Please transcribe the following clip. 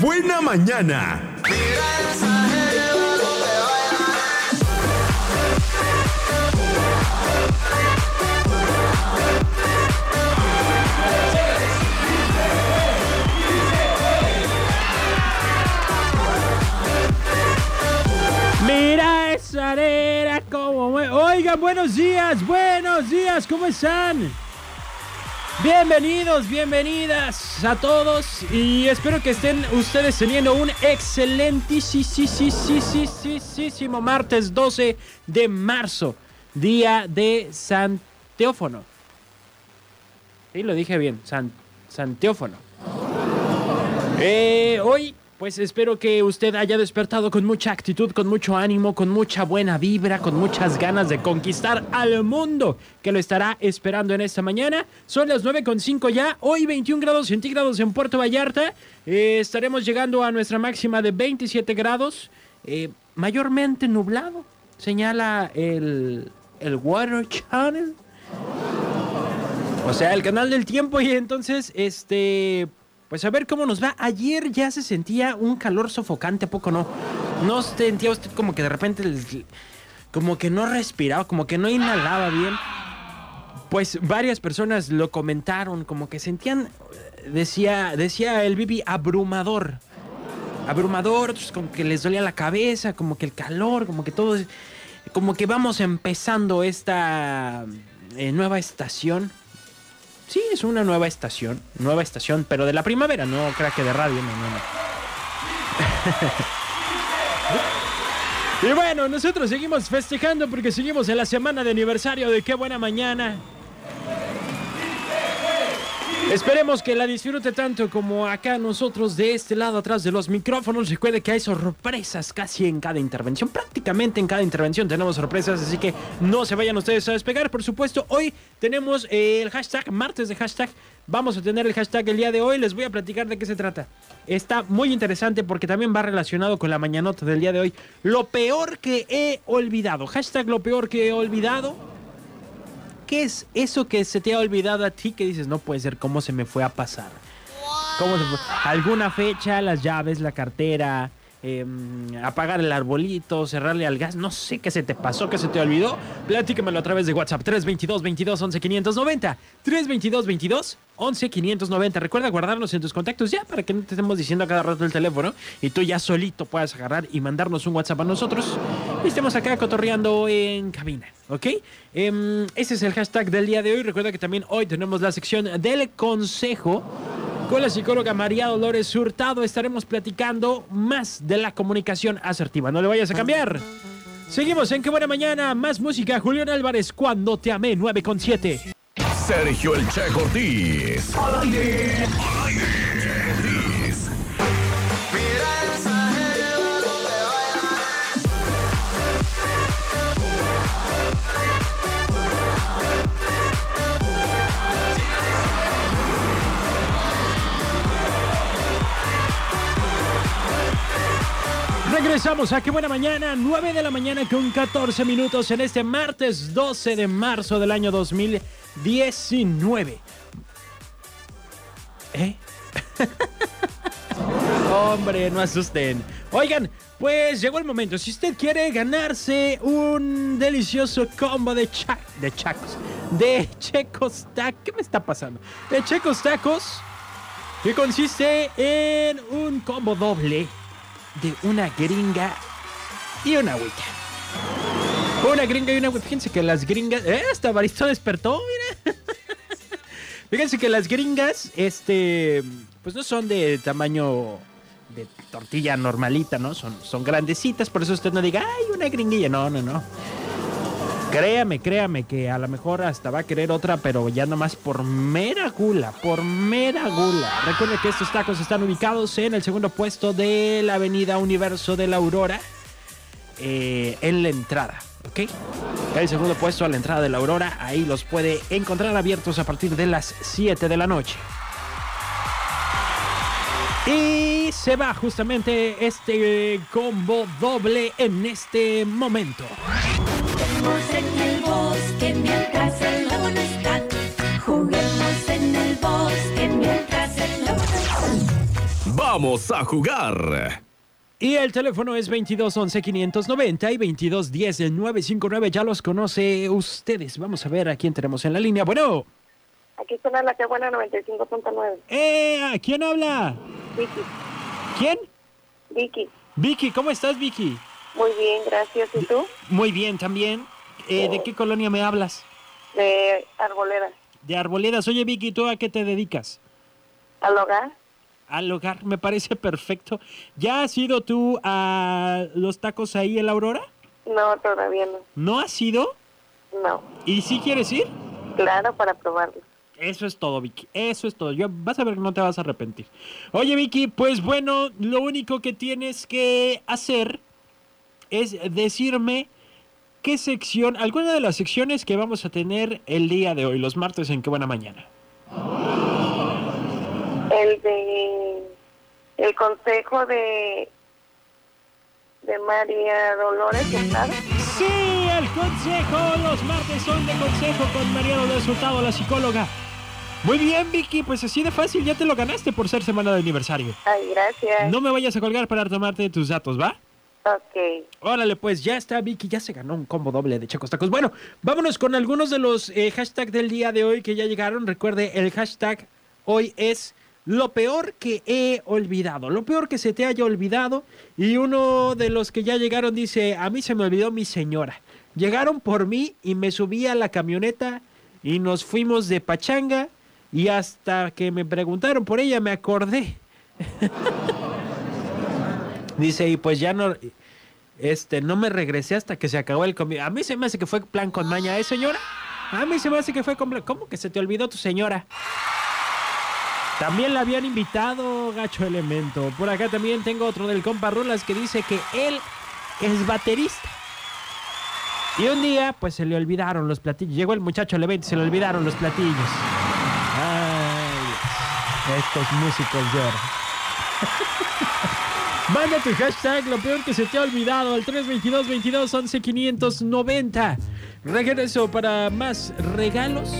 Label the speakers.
Speaker 1: buena mañana!
Speaker 2: Mira esa arena como... Oigan, buenos días, buenos días, ¿cómo están? Bienvenidos, bienvenidas a todos y espero que estén ustedes teniendo un excelentísimo martes 12 de marzo, día de Santeófono. Sí, lo dije bien, San, Santeófono. Eh, hoy, pues espero que usted haya despertado con mucha actitud, con mucho ánimo, con mucha buena vibra, con muchas ganas de conquistar al mundo que lo estará esperando en esta mañana. Son las 9.5 ya, hoy 21 grados centígrados en Puerto Vallarta. Eh, estaremos llegando a nuestra máxima de 27 grados, eh, mayormente nublado, señala el, el Water Channel. O sea, el canal del tiempo y entonces, este, pues a ver cómo nos va. Ayer ya se sentía un calor sofocante, ¿a poco no? ¿No sentía usted como que de repente, como que no respiraba, como que no inhalaba bien? Pues varias personas lo comentaron, como que sentían, decía, decía el Bibi, abrumador. Abrumador, pues, como que les dolía la cabeza, como que el calor, como que todo, como que vamos empezando esta eh, nueva estación. Sí, es una nueva estación, nueva estación, pero de la primavera, no crea que de radio, no, no, no. y bueno, nosotros seguimos festejando porque seguimos en la semana de aniversario de Qué Buena Mañana. Esperemos que la disfrute tanto como acá nosotros de este lado atrás de los micrófonos. Recuerde que hay sorpresas casi en cada intervención. Prácticamente en cada intervención tenemos sorpresas, así que no se vayan ustedes a despegar. Por supuesto, hoy tenemos eh, el hashtag, martes de hashtag. Vamos a tener el hashtag el día de hoy. Les voy a platicar de qué se trata. Está muy interesante porque también va relacionado con la mañanota del día de hoy. Lo peor que he olvidado. Hashtag lo peor que he olvidado. ¿Qué es eso que se te ha olvidado a ti que dices, no puede ser, cómo se me fue a pasar? ¿Cómo se fue? ¿Alguna fecha, las llaves, la cartera, em, apagar el arbolito, cerrarle al gas? No sé qué se te pasó, qué se te olvidó. Platícamelo a través de WhatsApp 322 22 11 590. 322 22 11 590. Recuerda guardarnos en tus contactos ya para que no te estemos diciendo a cada rato el teléfono y tú ya solito puedas agarrar y mandarnos un WhatsApp a nosotros y estemos acá cotorreando en cabina, ¿ok? Em, ese es el hashtag del día de hoy. Recuerda que también hoy tenemos la sección del consejo. Con la psicóloga María Dolores Hurtado estaremos platicando más de la comunicación asertiva. No le vayas a cambiar. Seguimos en Qué Buena Mañana. Más música. Julián Álvarez, Cuando Te Amé, 9 con 7.
Speaker 1: Sergio El Che.
Speaker 2: Regresamos a Qué Buena Mañana, 9 de la mañana con 14 minutos en este martes 12 de marzo del año 2019. ¿Eh? Hombre, no asusten. Oigan, pues llegó el momento. Si usted quiere ganarse un delicioso combo de, cha- de chacos, de checos tacos, ¿qué me está pasando? De checos tacos, que consiste en un combo doble de una gringa y una agüita. Una gringa y una agüita. Fíjense que las gringas. ¡Eh! Hasta Baristó despertó, mira. Fíjense que las gringas, este. Pues no son de tamaño de tortilla normalita, ¿no? Son, son grandecitas, por eso usted no diga, ¡ay, una gringuilla! No, no, no. Créame, créame que a lo mejor hasta va a querer otra, pero ya nomás por mera gula, por mera gula. Recuerde que estos tacos están ubicados en el segundo puesto de la avenida Universo de la Aurora, eh, en la entrada, ¿ok? El segundo puesto a la entrada de la Aurora, ahí los puede encontrar abiertos a partir de las 7 de la noche. Y se va justamente este combo doble en este momento.
Speaker 3: Juguemos en el bosque mientras el lobo no está. Juguemos en el bosque mientras el lobo no está.
Speaker 1: vamos a jugar.
Speaker 2: Y el teléfono es 22 11 590 y 22 10 959. Ya los conoce ustedes. Vamos a ver a quién tenemos en la línea. Bueno,
Speaker 4: Aquí suena la que buena 95.9.
Speaker 2: eh, ¿a ¿quién habla?
Speaker 4: Vicky.
Speaker 2: ¿Quién?
Speaker 4: Vicky.
Speaker 2: Vicky, ¿cómo estás, Vicky?
Speaker 4: Muy bien, gracias. ¿Y tú?
Speaker 2: Muy bien, también. Eh, ¿De qué colonia me hablas?
Speaker 4: De Arboleda.
Speaker 2: De Arboledas. Oye, Vicky, ¿tú a qué te dedicas?
Speaker 4: ¿Al hogar?
Speaker 2: Al hogar, me parece perfecto. ¿Ya has ido tú a los tacos ahí en la Aurora?
Speaker 4: No, todavía no.
Speaker 2: ¿No has ido?
Speaker 4: No.
Speaker 2: ¿Y si quieres ir?
Speaker 4: Claro, para probarlo.
Speaker 2: Eso es todo, Vicky. Eso es todo. Yo, vas a ver que no te vas a arrepentir. Oye, Vicky, pues bueno, lo único que tienes que hacer es decirme qué sección, alguna de las secciones que vamos a tener el día de hoy, los martes en Qué Buena Mañana.
Speaker 4: El de... El consejo de... De María Dolores Estrada.
Speaker 2: Sí, el consejo. Los martes son de consejo con María Dolores Hurtado, la psicóloga. Muy bien, Vicky, pues así de fácil, ya te lo ganaste por ser semana de aniversario.
Speaker 4: Ay, gracias.
Speaker 2: No me vayas a colgar para tomarte tus datos, ¿va?
Speaker 4: Ok.
Speaker 2: Órale, pues ya está Vicky, ya se ganó un combo doble de Chacos Tacos. Bueno, vámonos con algunos de los eh, hashtags del día de hoy que ya llegaron. Recuerde, el hashtag hoy es lo peor que he olvidado, lo peor que se te haya olvidado. Y uno de los que ya llegaron dice, a mí se me olvidó mi señora. Llegaron por mí y me subí a la camioneta y nos fuimos de pachanga y hasta que me preguntaron por ella me acordé. Dice, y pues ya no, este, no me regresé hasta que se acabó el comida. A mí se me hace que fue plan con maña, ¿eh, señora? A mí se me hace que fue con... ¿Cómo que se te olvidó tu señora? También la habían invitado, gacho elemento. Por acá también tengo otro del compa Rulas que dice que él es baterista. Y un día, pues se le olvidaron los platillos. Llegó el muchacho al evento y se le olvidaron los platillos. Ay, estos músicos lloran. Manda tu hashtag, lo peor que se te ha olvidado, al 322 22 11 590. Regreso para más regalos.